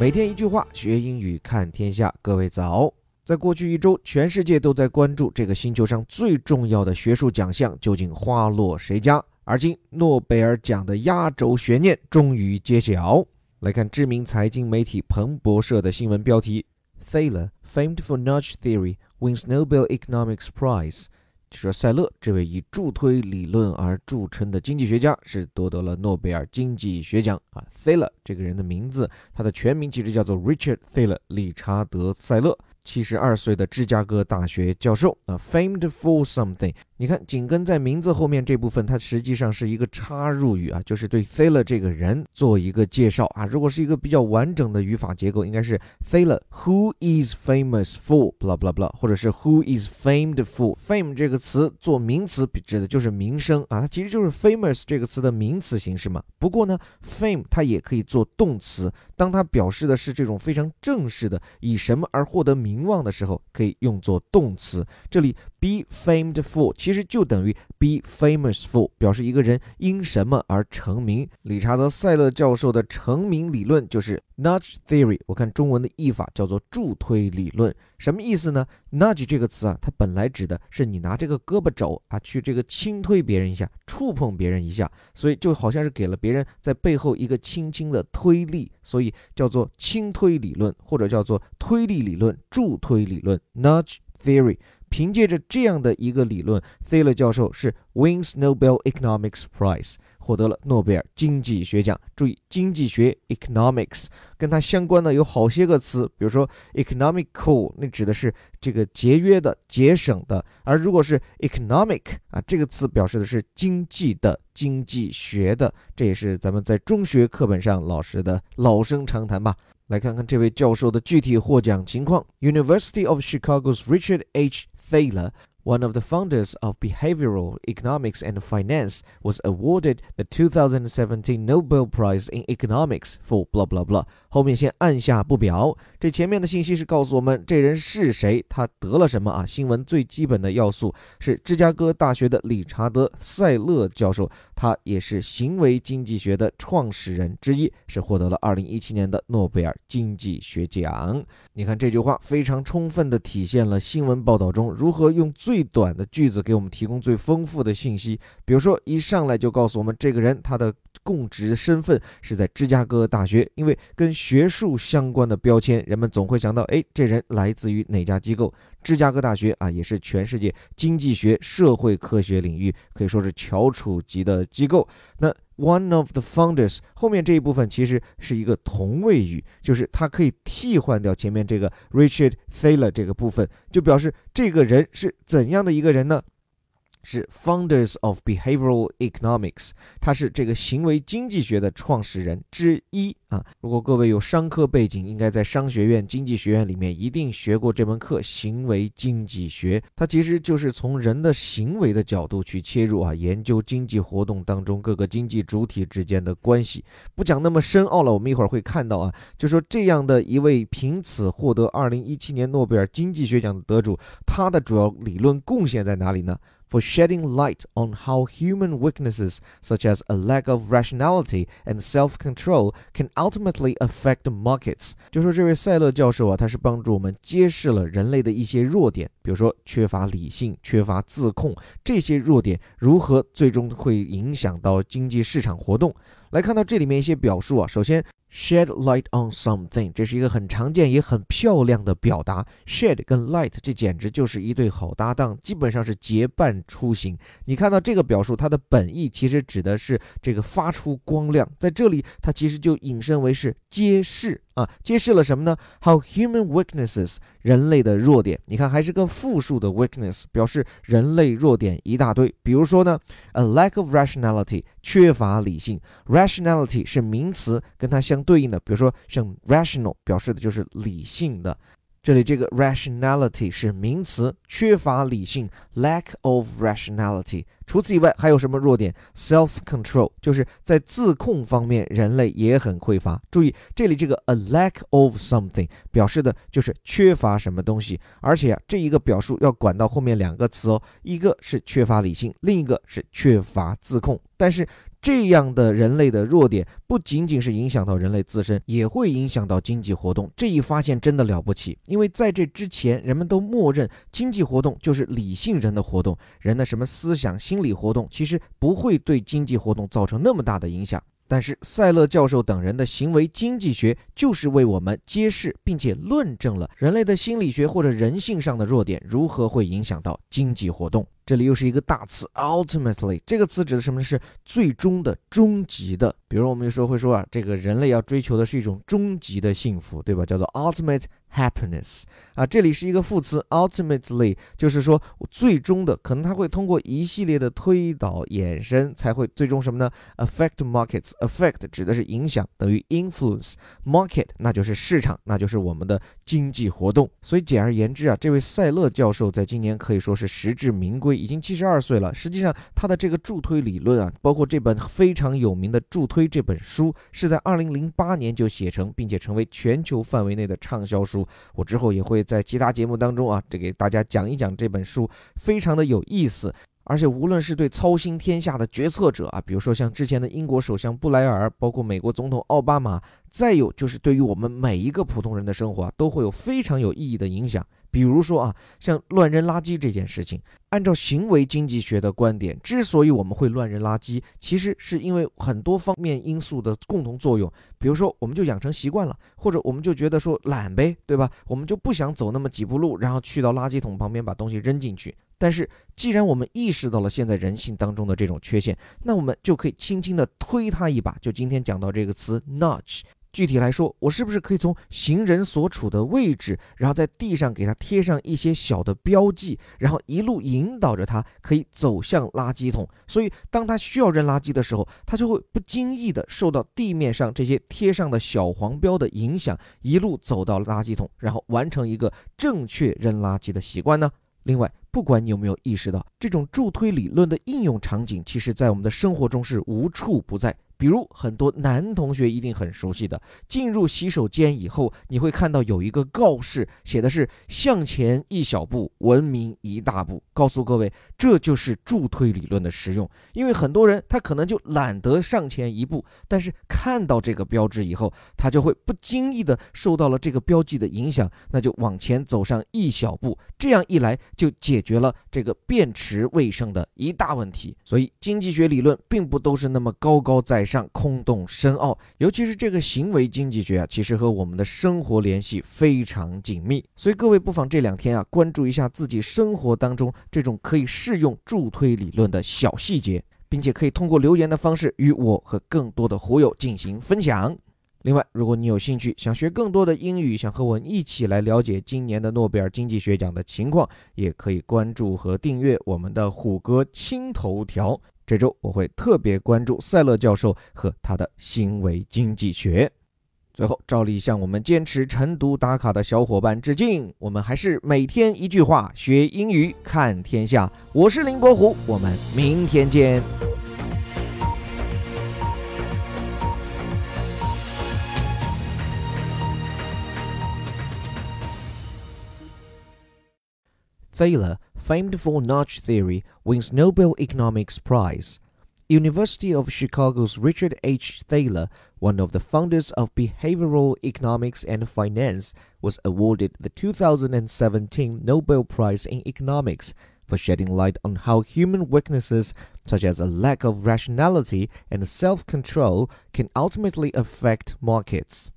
每天一句话，学英语看天下。各位早！在过去一周，全世界都在关注这个星球上最重要的学术奖项究竟花落谁家。而今，诺贝尔奖的压轴悬念终于揭晓。来看知名财经媒体彭博社的新闻标题：Thaler, famed for nudge theory, wins Nobel Economics Prize。就说塞勒这位以助推理论而著称的经济学家是夺得了诺贝尔经济学奖啊。Thaler 这个人的名字，他的全名其实叫做 Richard Thaler，理查德·塞勒，七十二岁的芝加哥大学教授啊。Famed for something。你看，紧跟在名字后面这部分，它实际上是一个插入语啊，就是对 Thaler 这个人做一个介绍啊。如果是一个比较完整的语法结构，应该是 Thaler who is famous for，blah blah blah，或者是 who is famed for。Fame 这个词做名词，指的就是名声啊，它其实就是 famous 这个词的名词形式嘛。不过呢，fame 它也可以做动词，当它表示的是这种非常正式的以什么而获得名望的时候，可以用作动词。这里 be famed for。其实就等于 be famous for，表示一个人因什么而成名。理查德·塞勒教授的成名理论就是 nudge theory。我看中文的译法叫做助推理论，什么意思呢？nudge 这个词啊，它本来指的是你拿这个胳膊肘啊去这个轻推别人一下，触碰别人一下，所以就好像是给了别人在背后一个轻轻的推力，所以叫做轻推理论，或者叫做推力理论、助推理论 nudge theory。凭借着这样的一个理论，Thaler 教授是 wins Nobel Economics Prize，获得了诺贝尔经济学奖。注意，经济学 economics 跟它相关的有好些个词，比如说 economical，那指的是这个节约的、节省的；而如果是 economic 啊，这个词表示的是经济的、经济学的。这也是咱们在中学课本上老师的老生常谈吧。来看看这位教授的具体获奖情况：University of Chicago's Richard H. Thaler, one of the founders of behavioral economics and finance, was awarded the 2017 Nobel Prize in Economics for blah blah blah。后面先按下不表，这前面的信息是告诉我们这人是谁，他得了什么啊？新闻最基本的要素是芝加哥大学的理查德·塞勒教授，他也是行为经济学的创始人之一，是获得了2017年的诺贝尔经济学奖。你看这句话非常充分地体现了新闻报道中如何用最最短的句子给我们提供最丰富的信息。比如说，一上来就告诉我们这个人他的供职身份是在芝加哥大学，因为跟学术相关的标签，人们总会想到，哎，这人来自于哪家机构？芝加哥大学啊，也是全世界经济学、社会科学领域可以说是翘楚级的机构。那 one of the founders 后面这一部分其实是一个同位语，就是它可以替换掉前面这个 Richard Thaler 这个部分，就表示这个人是怎样的一个人呢？是 Founders of Behavioral Economics，他是这个行为经济学的创始人之一啊。如果各位有商科背景，应该在商学院、经济学院里面一定学过这门课——行为经济学。它其实就是从人的行为的角度去切入啊，研究经济活动当中各个经济主体之间的关系。不讲那么深奥了，我们一会儿会看到啊，就说这样的一位凭此获得2017年诺贝尔经济学奖的得主，他的主要理论贡献在哪里呢？for shedding light on how human weaknesses, such as a lack of rationality and self-control, can ultimately affect markets。就说这位塞勒教授啊，他是帮助我们揭示了人类的一些弱点，比如说缺乏理性、缺乏自控，这些弱点如何最终会影响到经济市场活动。来看到这里面一些表述啊，首先。Shed light on something，这是一个很常见也很漂亮的表达。Shed 跟 light，这简直就是一对好搭档，基本上是结伴出行。你看到这个表述，它的本意其实指的是这个发出光亮，在这里它其实就引申为是揭示。啊，揭示了什么呢？How human weaknesses，人类的弱点。你看，还是个复数的 weakness，表示人类弱点一大堆。比如说呢，a lack of rationality，缺乏理性。rationality 是名词，跟它相对应的，比如说像 rational，表示的就是理性的。这里这个 rationality 是名词，缺乏理性，lack of rationality。除此以外，还有什么弱点？self control 就是在自控方面，人类也很匮乏。注意这里这个 a lack of something 表示的就是缺乏什么东西，而且啊，这一个表述要管到后面两个词哦，一个是缺乏理性，另一个是缺乏自控。但是这样的人类的弱点，不仅仅是影响到人类自身，也会影响到经济活动。这一发现真的了不起，因为在这之前，人们都默认经济活动就是理性人的活动，人的什么思想、心理活动，其实不会对经济活动造成那么大的影响。但是塞勒教授等人的行为经济学就是为我们揭示并且论证了人类的心理学或者人性上的弱点如何会影响到经济活动。这里又是一个大词，ultimately 这个词指的什么？是最终的、终极的。比如我们有时候会说啊，这个人类要追求的是一种终极的幸福，对吧？叫做 ultimate happiness 啊。这里是一个副词，ultimately 就是说最终的，可能它会通过一系列的推导衍生，才会最终什么呢？affect markets。affect 指的是影响，等于 influence market，那就是市场，那就是我们的经济活动。所以简而言之啊，这位塞勒教授在今年可以说是实至名归。已经七十二岁了。实际上，他的这个助推理论啊，包括这本非常有名的《助推》这本书，是在二零零八年就写成，并且成为全球范围内的畅销书。我之后也会在其他节目当中啊，这给大家讲一讲这本书，非常的有意思。而且，无论是对操心天下的决策者啊，比如说像之前的英国首相布莱尔，包括美国总统奥巴马，再有就是对于我们每一个普通人的生活啊，都会有非常有意义的影响。比如说啊，像乱扔垃圾这件事情，按照行为经济学的观点，之所以我们会乱扔垃圾，其实是因为很多方面因素的共同作用。比如说，我们就养成习惯了，或者我们就觉得说懒呗，对吧？我们就不想走那么几步路，然后去到垃圾桶旁边把东西扔进去。但是，既然我们意识到了现在人性当中的这种缺陷，那我们就可以轻轻地推他一把。就今天讲到这个词 nudge，具体来说，我是不是可以从行人所处的位置，然后在地上给他贴上一些小的标记，然后一路引导着他，可以走向垃圾桶。所以，当他需要扔垃圾的时候，他就会不经意地受到地面上这些贴上的小黄标的影响，一路走到垃圾桶，然后完成一个正确扔垃圾的习惯呢？另外，不管你有没有意识到，这种助推理论的应用场景，其实在我们的生活中是无处不在。比如很多男同学一定很熟悉的，进入洗手间以后，你会看到有一个告示，写的是“向前一小步，文明一大步”。告诉各位，这就是助推理论的实用。因为很多人他可能就懒得上前一步，但是看到这个标志以后，他就会不经意的受到了这个标记的影响，那就往前走上一小步。这样一来，就解决了这个便池卫生的一大问题。所以，经济学理论并不都是那么高高在。上空洞深奥，尤其是这个行为经济学啊，其实和我们的生活联系非常紧密。所以各位不妨这两天啊，关注一下自己生活当中这种可以适用助推理论的小细节，并且可以通过留言的方式与我和更多的狐友进行分享。另外，如果你有兴趣想学更多的英语，想和我一起来了解今年的诺贝尔经济学奖的情况，也可以关注和订阅我们的虎哥青头条。这周我会特别关注塞勒教授和他的行为经济学。最后，照例向我们坚持晨读打卡的小伙伴致敬。我们还是每天一句话，学英语看天下。我是林伯虎，我们明天见。Thaler, famed for nudge theory, wins Nobel Economics Prize. University of Chicago's Richard H. Thaler, one of the founders of behavioral economics and finance, was awarded the 2017 Nobel Prize in Economics for shedding light on how human weaknesses such as a lack of rationality and self-control can ultimately affect markets.